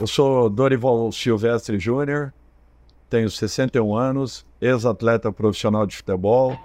Eu sou Dorival Silvestre Júnior, tenho 61 anos, ex-atleta profissional de futebol.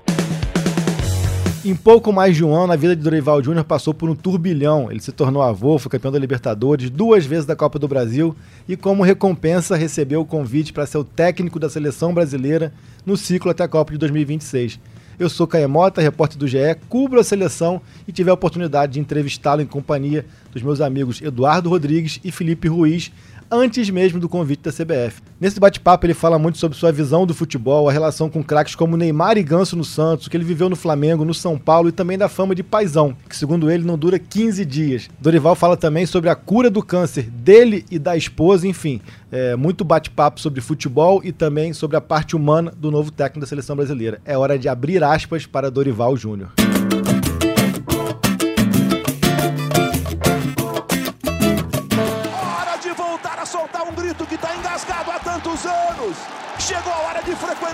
Em pouco mais de um ano, a vida de Dorival Júnior passou por um turbilhão. Ele se tornou avô, foi campeão da Libertadores, duas vezes da Copa do Brasil e, como recompensa, recebeu o convite para ser o técnico da seleção brasileira no ciclo até a Copa de 2026. Eu sou Caemota, repórter do GE, cubro a seleção e tive a oportunidade de entrevistá-lo em companhia dos meus amigos Eduardo Rodrigues e Felipe Ruiz, antes mesmo do convite da CBF. Nesse bate-papo ele fala muito sobre sua visão do futebol, a relação com craques como Neymar e Ganso no Santos, que ele viveu no Flamengo, no São Paulo e também da fama de paizão, que segundo ele não dura 15 dias. Dorival fala também sobre a cura do câncer dele e da esposa, enfim, é, muito bate-papo sobre futebol e também sobre a parte humana do novo técnico da seleção brasileira. É hora de abrir aspas para Dorival Júnior.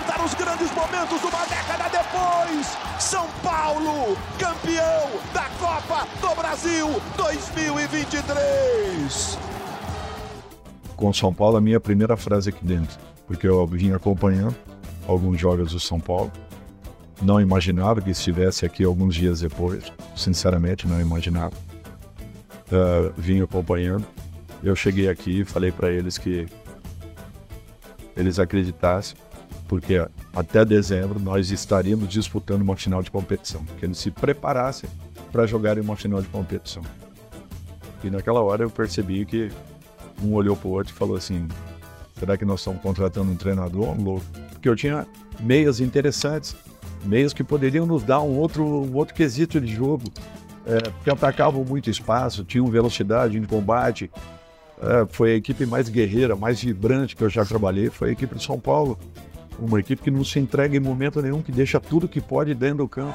De frequentar os grandes momentos uma década depois. São Paulo, campeão da Copa do Brasil 2023. Com São Paulo, a minha primeira frase aqui dentro, porque eu vim acompanhando alguns jogos do São Paulo. Não imaginava que estivesse aqui alguns dias depois. Sinceramente, não imaginava. Uh, vim acompanhando. Eu cheguei aqui e falei para eles que eles acreditassem, porque até dezembro nós estaríamos disputando uma final de competição, que eles se preparassem para jogarem uma final de competição. E naquela hora eu percebi que um olhou para o outro e falou assim: será que nós estamos contratando um treinador um louco? Porque eu tinha meias interessantes, meias que poderiam nos dar um outro, um outro quesito de jogo, é, porque atacavam muito espaço, tinham velocidade em combate, é, foi a equipe mais guerreira, mais vibrante que eu já trabalhei, foi a equipe de São Paulo. Uma equipe que não se entrega em momento nenhum, que deixa tudo que pode dentro do campo.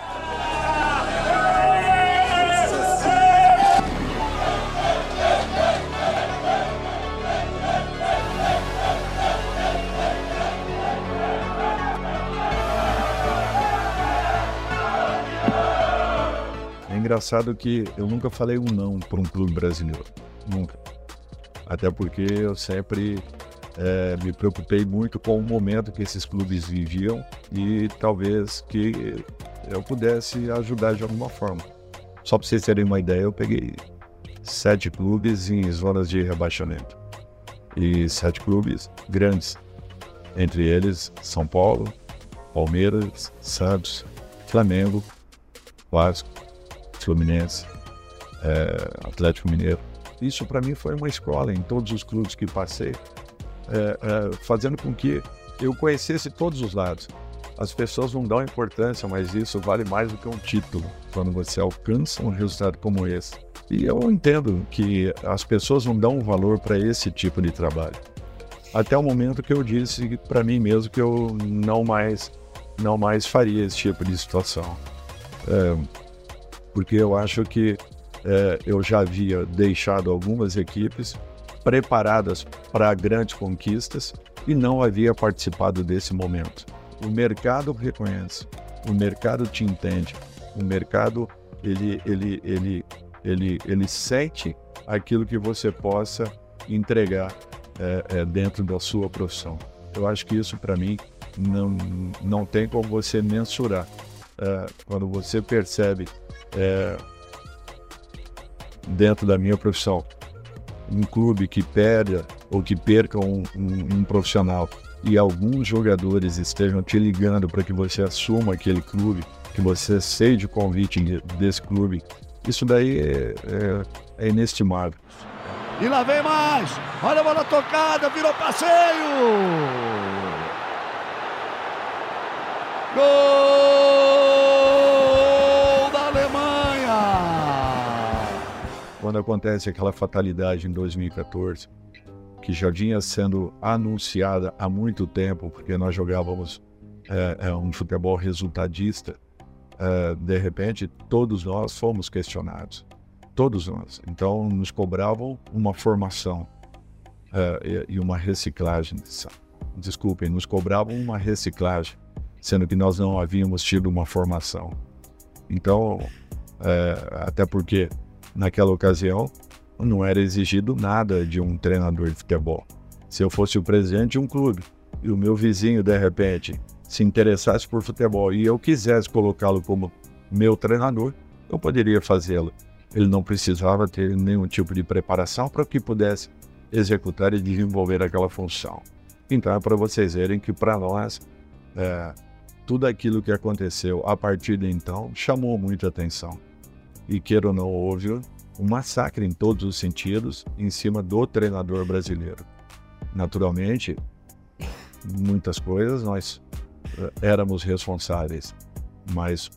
É engraçado que eu nunca falei um não para um clube brasileiro. Nunca até porque eu sempre é, me preocupei muito com o momento que esses clubes viviam e talvez que eu pudesse ajudar de alguma forma. Só para vocês terem uma ideia, eu peguei sete clubes em zonas de rebaixamento e sete clubes grandes, entre eles São Paulo, Palmeiras, Santos, Flamengo, Vasco, Fluminense, é, Atlético Mineiro. Isso para mim foi uma escola em todos os clubes que passei, é, é, fazendo com que eu conhecesse todos os lados. As pessoas não dão importância, mas isso vale mais do que um título quando você alcança um resultado como esse. E eu entendo que as pessoas não dão valor para esse tipo de trabalho. Até o momento que eu disse para mim mesmo que eu não mais não mais faria esse tipo de situação. É, porque eu acho que é, eu já havia deixado algumas equipes preparadas para grandes conquistas e não havia participado desse momento. O mercado reconhece, o mercado te entende, o mercado ele, ele, ele, ele, ele sente aquilo que você possa entregar é, é, dentro da sua profissão. Eu acho que isso para mim não, não tem como você mensurar. É, quando você percebe é, dentro da minha profissão. Um clube que perda ou que perca um, um, um profissional e alguns jogadores estejam te ligando para que você assuma aquele clube, que você seja o convite desse clube, isso daí é, é, é inestimável. E lá vem mais! Olha a bola tocada, virou passeio! Gol! Acontece aquela fatalidade em 2014, que já vinha sendo anunciada há muito tempo, porque nós jogávamos é, um futebol resultadista, é, de repente todos nós fomos questionados. Todos nós. Então nos cobravam uma formação é, e uma reciclagem. Desculpem, nos cobravam uma reciclagem, sendo que nós não havíamos tido uma formação. Então, até porque naquela ocasião, não era exigido nada de um treinador de futebol. Se eu fosse o presidente de um clube e o meu vizinho, de repente, se interessasse por futebol e eu quisesse colocá-lo como meu treinador, eu poderia fazê-lo. Ele não precisava ter nenhum tipo de preparação para que pudesse executar e desenvolver aquela função. Então, é para vocês verem que, para nós, é, tudo aquilo que aconteceu a partir de então chamou muita atenção. E queira ou não, houve um massacre em todos os sentidos em cima do treinador brasileiro. Naturalmente, muitas coisas nós eh, éramos responsáveis, mas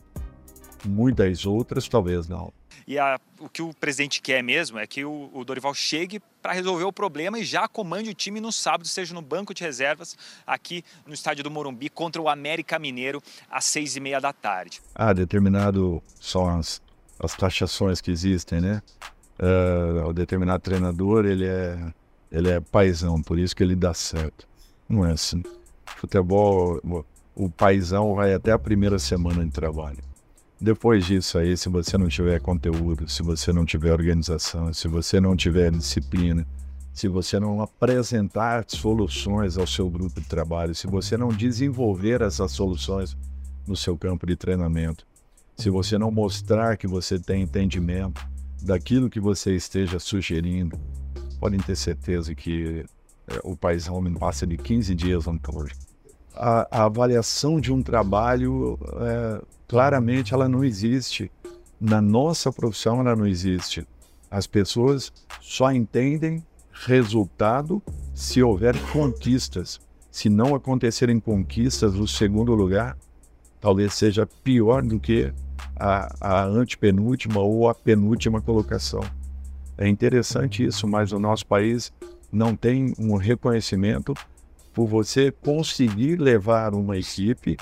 muitas outras talvez não. E a, o que o presidente quer mesmo é que o, o Dorival chegue para resolver o problema e já comande o time no sábado, seja no banco de reservas, aqui no estádio do Morumbi, contra o América Mineiro, às seis e meia da tarde. Ah, determinado são as, as taxações que existem, né? Uh, o determinado treinador, ele é, ele é paisão, por isso que ele dá certo. Não é assim. Futebol, o paisão vai até a primeira semana de trabalho. Depois disso aí, se você não tiver conteúdo, se você não tiver organização, se você não tiver disciplina, se você não apresentar soluções ao seu grupo de trabalho, se você não desenvolver essas soluções no seu campo de treinamento, se você não mostrar que você tem entendimento daquilo que você esteja sugerindo, podem ter certeza que é, o paizão não passa de 15 dias no. A, a, avaliação de um trabalho, é, claramente, ela não existe. Na nossa profissão, ela não existe. As pessoas só entendem resultado se houver conquistas. Se não acontecerem conquistas, o segundo lugar talvez seja pior do que a, a antepenúltima ou a penúltima colocação. É interessante isso, mas o nosso país não tem um reconhecimento por você conseguir levar uma equipe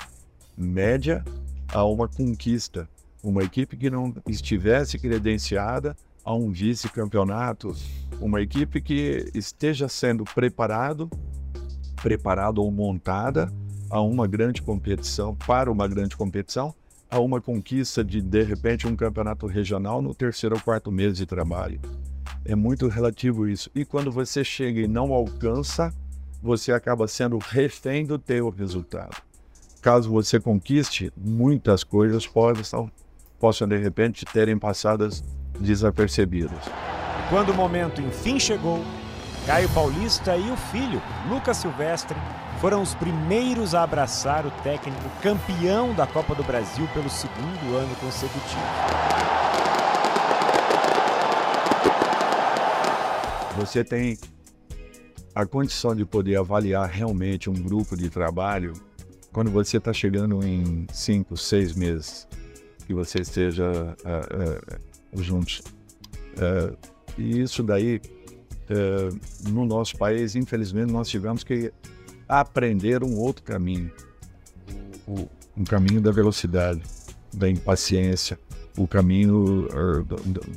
média a uma conquista. Uma equipe que não estivesse credenciada a um vice-campeonato, uma equipe que esteja sendo preparado, preparada ou montada a uma grande competição, para uma grande competição, a uma conquista de, de repente, um campeonato regional no terceiro ou quarto mês de trabalho. É muito relativo isso. E quando você chega e não alcança, você acaba sendo refém do teu resultado. Caso você conquiste, muitas coisas possam, possam de repente terem passadas desapercebidas. Quando o momento enfim chegou, Caio Paulista e o filho, Lucas Silvestre, foram os primeiros a abraçar o técnico campeão da Copa do Brasil pelo segundo ano consecutivo. Você tem a condição de poder avaliar realmente um grupo de trabalho quando você está chegando em cinco, seis meses que você esteja uh, uh, juntos. Uh, e isso daí, no nosso país, infelizmente, nós tivemos que aprender um outro caminho. O, um caminho da velocidade, da impaciência, o caminho er,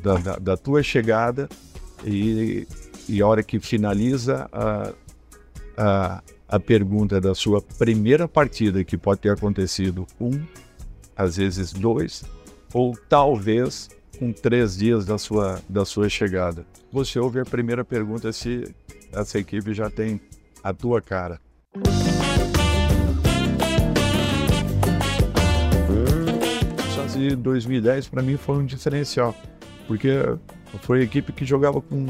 da, da, da tua chegada e, e a hora que finaliza a, a, a pergunta da sua primeira partida, que pode ter acontecido um, às vezes dois, ou talvez com três dias da sua, da sua chegada. Você ouve a primeira pergunta se essa equipe já tem a tua cara. De 2010 para mim foi um diferencial, porque foi a equipe que jogava com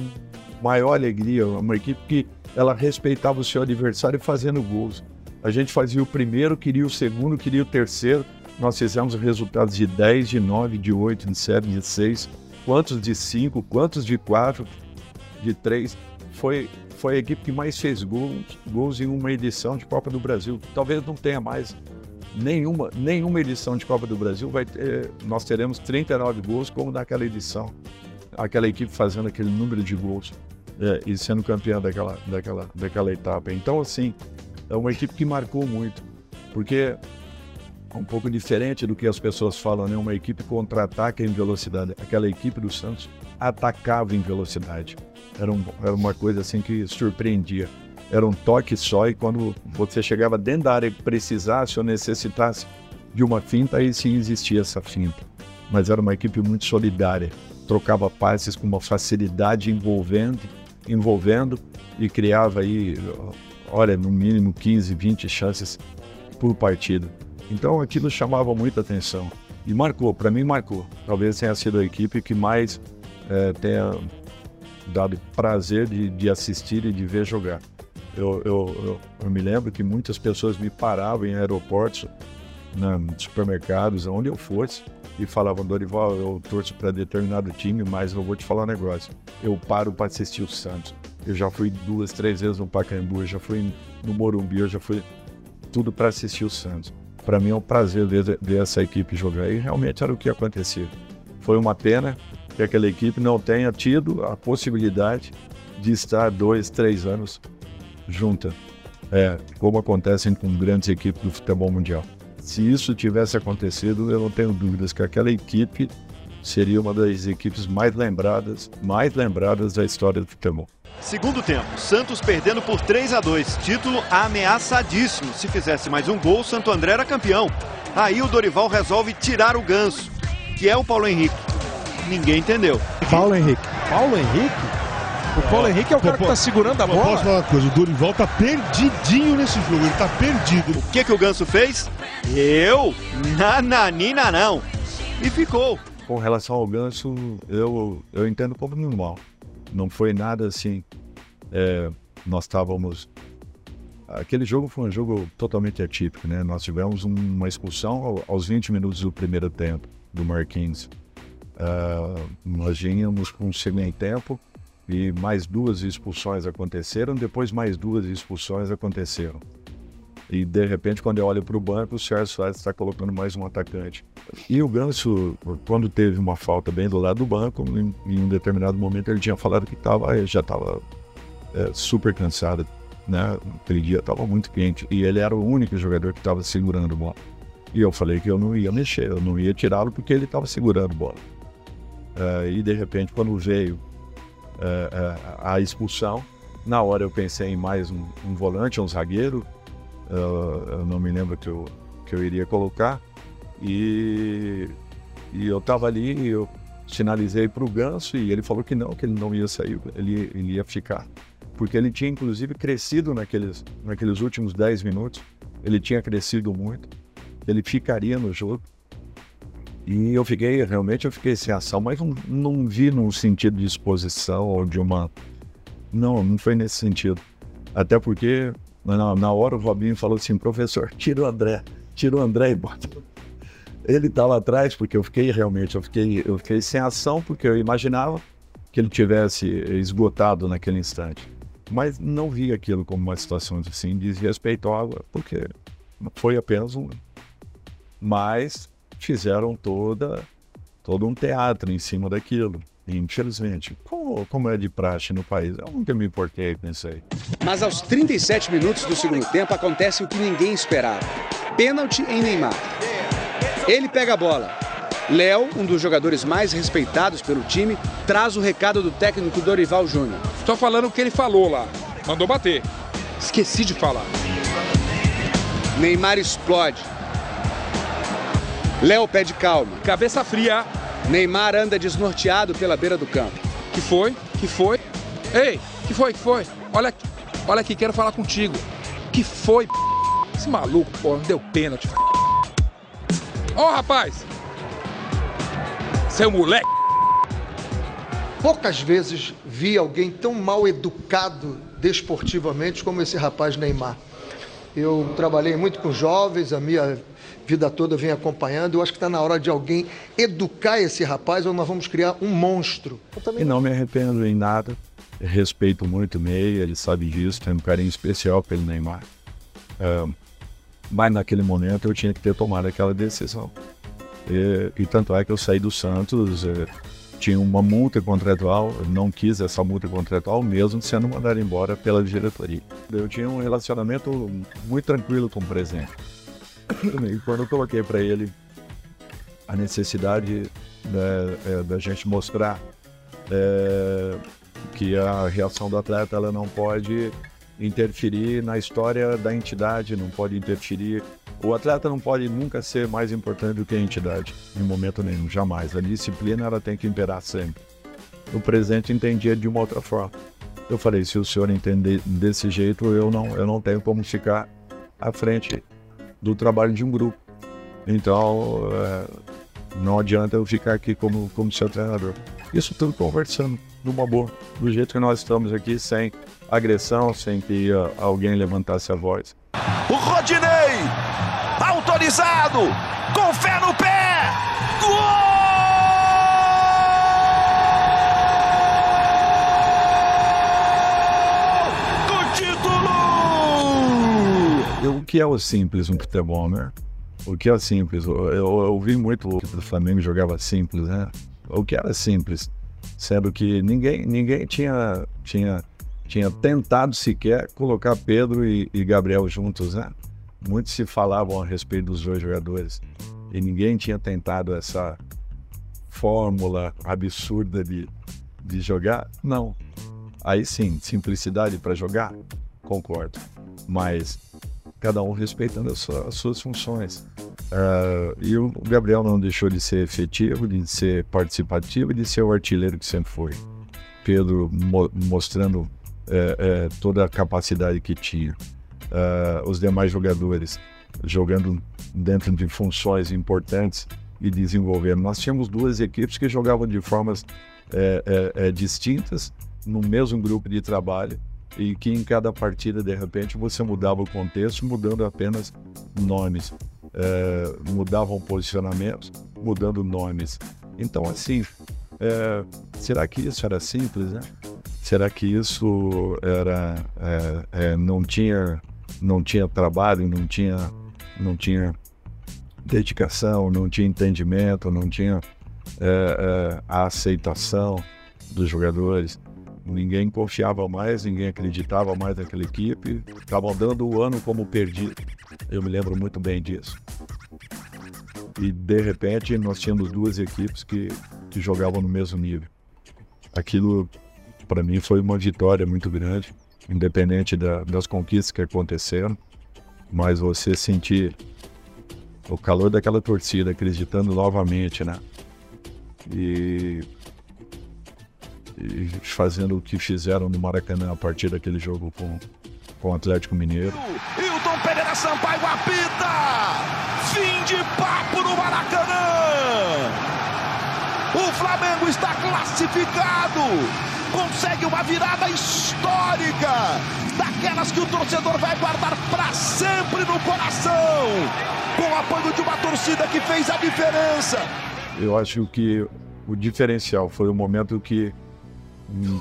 maior alegria, uma equipe que ela respeitava o seu adversário fazendo gols. A gente fazia o primeiro, queria o segundo, queria o terceiro. Nós fizemos resultados de 10, de 9, de 8, de 7, de 6, quantos de 5, quantos de 4, de 3. Foi, foi a equipe que mais fez gols, gols em uma edição de Copa do Brasil. Talvez não tenha mais nenhuma, nenhuma edição de Copa do Brasil vai ter, nós teremos 39 gols como naquela edição. Aquela equipe fazendo aquele número de gols é, e sendo campeã daquela, daquela, daquela etapa. Então, assim, é uma equipe que marcou muito, porque é um pouco diferente do que as pessoas falam, né? Uma equipe contra-ataca em velocidade. Aquela equipe do Santos atacava em velocidade. Era, um, era uma coisa assim que surpreendia era um toque só e quando você chegava dentro da área e precisasse ou necessitasse de uma finta, aí sim existia essa finta. Mas era uma equipe muito solidária. trocava passes com uma facilidade envolvendo, envolvendo e criava aí, olha, no mínimo 15, 20 chances por partida. Então aquilo chamava muita atenção e marcou, para mim marcou. Talvez tenha sido a equipe que mais é, tenha dado prazer de, de, assistir e de ver jogar. Eu, eu, eu, eu, me lembro que muitas pessoas me paravam em aeroportos, na, supermercados, onde eu fosse, e falavam, Dorival, eu torço para determinado time, mas eu vou te falar um negócio. Eu paro para assistir o Santos. Eu já fui duas, três vezes no Pacaembu, eu já fui no Morumbi, eu já fui tudo para assistir o Santos. Para mim é um prazer ver, ver essa equipe jogar e realmente era o que acontecia. Foi uma pena que aquela equipe não tenha tido a possibilidade de estar dois, três anos junta, é, como acontecem com grandes equipes do futebol mundial. Se isso tivesse acontecido, eu não tenho dúvidas que aquela equipe seria uma das equipes mais lembradas, mais lembradas da história do futebol. Segundo tempo, Santos perdendo por 3 a 2, título ameaçadíssimo. Se fizesse mais um gol, Santo André era campeão. Aí o Dorival resolve tirar o ganso, que é o Paulo Henrique. Ninguém entendeu. Paulo Henrique. Paulo Henrique? O Paulo Henrique é o cara que tá segurando a bola. Posso falar uma coisa? O Dorival tá perdidinho nesse jogo. Ele tá perdido. O que que o Ganso fez? Eu? Nananina não. E ficou. Com relação ao Ganso, eu, eu entendo como normal. Não foi nada assim. É, nós estávamos. Aquele jogo foi um jogo totalmente atípico, né? Nós tivemos uma expulsão aos 20 minutos do primeiro tempo do Marquinhos. Uh, nós vínhamos com um segundo tempo e mais duas expulsões aconteceram, depois mais duas expulsões aconteceram. E de repente, quando eu olho para o banco, o Sérgio Soares está colocando mais um atacante. E o Ganso, quando teve uma falta bem do lado do banco, em, em um determinado momento ele tinha falado que tava, já estava é, super cansado. Né? Aquele dia estava muito quente e ele era o único jogador que estava segurando a bola. E eu falei que eu não ia mexer, eu não ia tirá-lo porque ele estava segurando a bola. É, e de repente, quando veio é, a expulsão, na hora eu pensei em mais um, um volante, um zagueiro, eu não me lembro que eu, que eu iria colocar. E, e eu estava ali, eu sinalizei para o Ganso e ele falou que não, que ele não ia sair, ele, ele ia ficar. Porque ele tinha inclusive crescido naqueles, naqueles últimos 10 minutos, ele tinha crescido muito, ele ficaria no jogo. E eu fiquei, realmente eu fiquei sem ação, mas não, não vi num sentido de exposição ou de uma. Não, não foi nesse sentido. Até porque na, na hora o Robinho falou assim, professor, tira o André, tira o André e bota. Ele estava atrás, porque eu fiquei realmente, eu fiquei, eu fiquei sem ação, porque eu imaginava que ele tivesse esgotado naquele instante. Mas não vi aquilo como uma situação assim, desrespeitosa, porque foi apenas um. Mas fizeram toda, todo um teatro em cima daquilo. Infelizmente, como, como é de praxe no país, eu nunca me importei com isso aí. Mas aos 37 minutos do segundo tempo acontece o que ninguém esperava: pênalti em Neymar. Ele pega a bola. Léo, um dos jogadores mais respeitados pelo time, traz o recado do técnico Dorival Júnior. Estou falando o que ele falou lá. Mandou bater. Esqueci de falar. Neymar explode. Léo pede calma. Cabeça fria. Neymar anda desnorteado pela beira do campo. Que foi? Que foi? Ei, que foi? Que foi? Olha aqui, olha aqui, quero falar contigo. Que foi? Esse maluco, pô, não deu pênalti. Ó, oh, rapaz! Seu moleque! Poucas vezes vi alguém tão mal educado desportivamente como esse rapaz Neymar. Eu trabalhei muito com jovens, a minha vida toda vem acompanhando. Eu acho que está na hora de alguém educar esse rapaz ou nós vamos criar um monstro. E não me arrependo em nada. Respeito muito o Meia, ele sabe disso, tenho um carinho especial pelo Neymar. É, mas naquele momento eu tinha que ter tomado aquela decisão. E, e tanto é que eu saí do Santos, é, tinha uma multa contratual, não quis essa multa contratual, mesmo sendo mandado embora pela diretoria. Eu tinha um relacionamento muito tranquilo com o presidente. E quando eu coloquei para ele a necessidade né, é, da gente mostrar é, que a reação do atleta ela não pode interferir na história da entidade, não pode interferir O atleta não pode nunca ser mais importante do que a entidade, em momento nenhum, jamais. A disciplina ela tem que imperar sempre. O presidente entendia de uma outra forma. Eu falei, se o senhor entender desse jeito, eu não, eu não tenho como ficar à frente do trabalho de um grupo. Então, é, não adianta eu ficar aqui como, como seu treinador. Isso tudo conversando, numa boa, do jeito que nós estamos aqui, sem agressão, sem que uh, alguém levantasse a voz. O Rodinei, autorizado, com fé no pé, gol! Do título! Eu, o que é o simples no futebol, né? O que é simples? Eu, eu ouvi muito o do Flamengo jogava simples, né? O que era simples? Sendo que ninguém, ninguém tinha, tinha, tinha tentado sequer colocar Pedro e, e Gabriel juntos, né? Muitos se falavam a respeito dos dois jogadores e ninguém tinha tentado essa fórmula absurda de, de jogar. Não. Aí sim, simplicidade para jogar, concordo. Mas cada um respeitando as suas, as suas funções. Uh, e o Gabriel não deixou de ser efetivo, de ser participativo e de ser o artilheiro que sempre foi. Pedro mo mostrando é, é, toda a capacidade que tinha. Uh, os demais jogadores jogando dentro de funções importantes e desenvolvendo. Nós tínhamos duas equipes que jogavam de formas é, distintas no mesmo grupo de trabalho e que em cada partida, de repente, você mudava o contexto, mudando apenas nomes. É, mudavam posicionamentos, mudando nomes. Então, assim, é, será que isso era simples, né? Será que isso era é, é não tinha não tinha trabalho, não tinha não tinha dedicação, não tinha entendimento, não tinha é, é, a aceitação dos jogadores? Ninguém confiava mais, ninguém acreditava mais naquela equipe. Estavam dando o ano como perdido. Eu me lembro muito bem disso. E de repente nós tínhamos duas equipes que, que jogavam no mesmo nível. Aquilo para mim foi uma vitória muito grande, independente da, das conquistas que aconteceram. Mas você sentir o calor daquela torcida acreditando novamente, né? E fazendo o que fizeram no Maracanã a partir daquele jogo com, com o Atlético Mineiro. Hilton Pereira Sampaio apita! Fim de papo no Maracanã! O Flamengo está classificado! Consegue uma virada histórica! Daquelas que o torcedor vai guardar para sempre no coração! Com o apoio de uma torcida que fez a diferença! Eu acho que o diferencial foi o momento que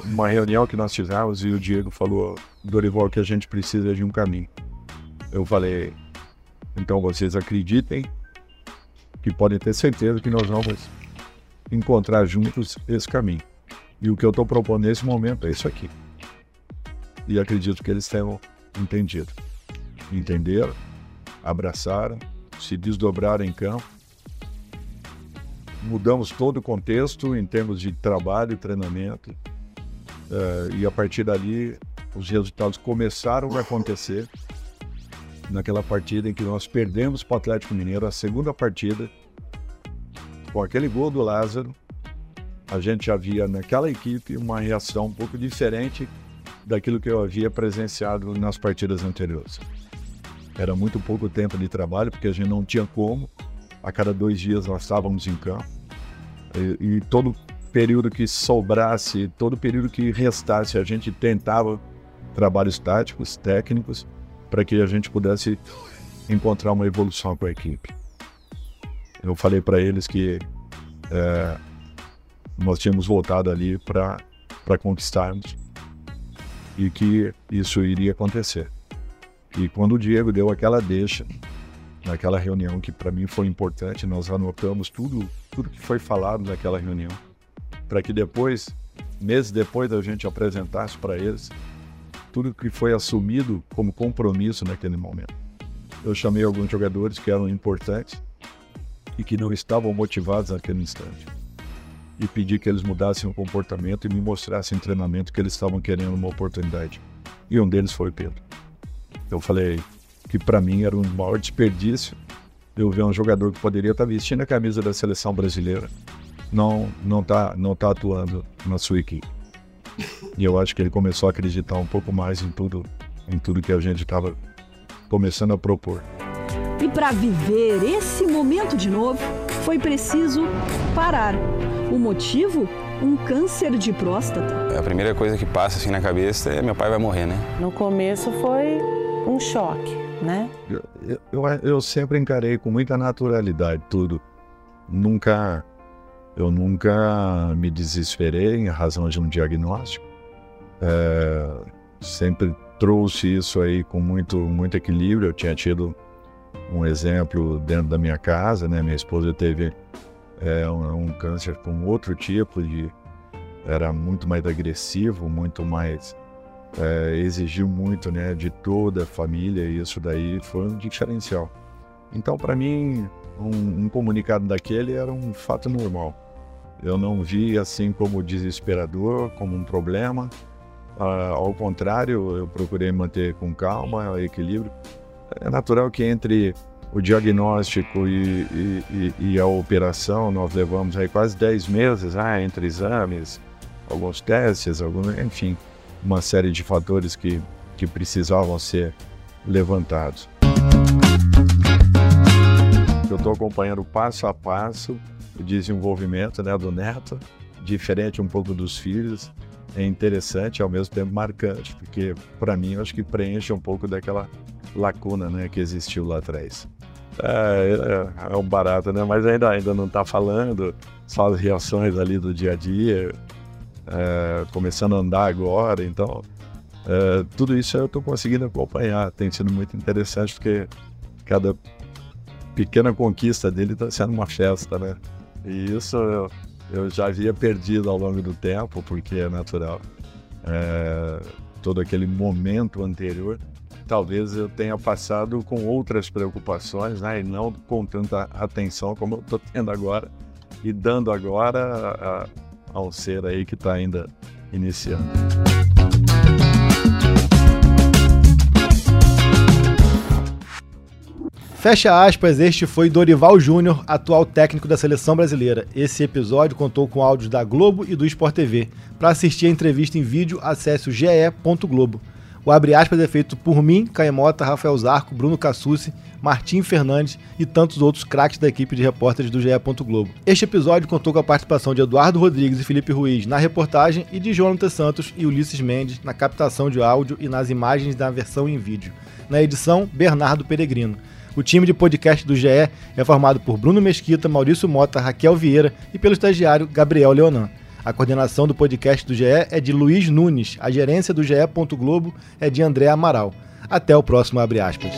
uma reunião que nós fizemos e o Diego falou, Dorival, que a gente precisa de um caminho. Eu falei, então vocês acreditem que podem ter certeza que nós vamos encontrar juntos esse caminho. E o que eu estou propondo nesse momento é isso aqui. E acredito que eles tenham entendido. Entenderam, abraçaram, se desdobraram em campo. Mudamos todo o contexto em termos de trabalho e treinamento Uh, e a partir dali, os resultados começaram a acontecer. Naquela partida em que nós perdemos para o Atlético Mineiro, a segunda partida, com aquele gol do Lázaro, a gente já via naquela equipe uma reação um pouco diferente daquilo que eu havia presenciado nas partidas anteriores. Era muito pouco tempo de trabalho, porque a gente não tinha como. A cada dois dias nós estávamos em campo. E, e todo período que sobrasse, todo período que restasse, a gente tentava trabalhos táticos, técnicos, para que a gente pudesse encontrar uma evolução com a equipe. Eu falei para eles que é, nós tínhamos voltado ali para conquistarmos e que isso iria acontecer. E quando o Diego deu aquela deixa, naquela reunião que para mim foi importante, nós anotamos tudo, tudo que foi falado naquela reunião para que depois, meses depois da gente apresentasse para eles tudo que foi assumido como compromisso naquele momento. Eu chamei alguns jogadores que eram importantes e que não estavam motivados naquele instante. E pedi que eles mudassem o comportamento e me mostrassem em treinamento que eles estavam querendo uma oportunidade. E um deles foi o Pedro. Eu falei: que para mim era um maior desperdício eu ver um jogador que poderia estar tá vestindo a camisa da seleção brasileira não não tá não tá atuando na sua equipe. E eu acho que ele começou a acreditar um pouco mais em tudo em tudo que a gente estava começando a propor. E para viver esse momento de novo, foi preciso parar. O motivo? Um câncer de próstata. A primeira coisa que passa assim na cabeça é meu pai vai morrer, né? No começo foi um choque, né? Eu, eu, eu sempre encarei com muita naturalidade tudo. Nunca, eu nunca me desesperei em razão de um diagnóstico. É, sempre trouxe isso aí com muito, muito equilíbrio. Eu tinha tido um exemplo dentro da minha casa, né? Minha esposa teve é, um, um, câncer com outro tipo de era muito mais agressivo, muito mais é, exigiu muito, né, de toda a família e isso daí foi um diferencial. Então, para mim, um, um comunicado daquele era um fato normal. Eu não vi assim como desesperador, como um problema. Ah, ao contrário, eu procurei manter com calma, equilíbrio. É natural que entre o diagnóstico e, e, e, a operação nós levamos aí quase 10 meses, ah, entre exames, alguns testes, alguns, enfim, uma série de fatores que, que precisavam ser levantados. Eu estou acompanhando passo a passo desenvolvimento né, do neto, diferente um pouco dos filhos, é interessante ao mesmo tempo marcante, porque para mim eu acho que preenche um pouco daquela lacuna né, que existiu lá atrás. É, é, é um barato, né? Mas ainda, ainda não está falando, só as reações ali do dia a dia, é, começando a andar agora, então é, tudo isso eu estou conseguindo acompanhar. Tem sido muito interessante porque cada pequena conquista dele está sendo uma festa, né? E isso eu, eu já havia perdido ao longo do tempo, porque é natural. É, todo aquele momento anterior talvez eu tenha passado com outras preocupações, né, e não com tanta atenção como eu estou tendo agora e dando agora a, a ser aí que está ainda iniciando. Fecha aspas, este foi Dorival Júnior, atual técnico da seleção brasileira. Esse episódio contou com áudios da Globo e do Sport TV. Para assistir a entrevista em vídeo, acesse o ge.globo. O abre aspas é feito por mim, Caemota, Rafael Zarco, Bruno Cassucci, Martim Fernandes e tantos outros craques da equipe de repórteres do GE. Globo. Este episódio contou com a participação de Eduardo Rodrigues e Felipe Ruiz na reportagem e de Jonathan Santos e Ulisses Mendes na captação de áudio e nas imagens da versão em vídeo. Na edição, Bernardo Peregrino. O time de podcast do GE é formado por Bruno Mesquita, Maurício Mota, Raquel Vieira e pelo estagiário Gabriel Leonan. A coordenação do podcast do GE é de Luiz Nunes. A gerência do GE. Globo é de André Amaral. Até o próximo Abre Aspas.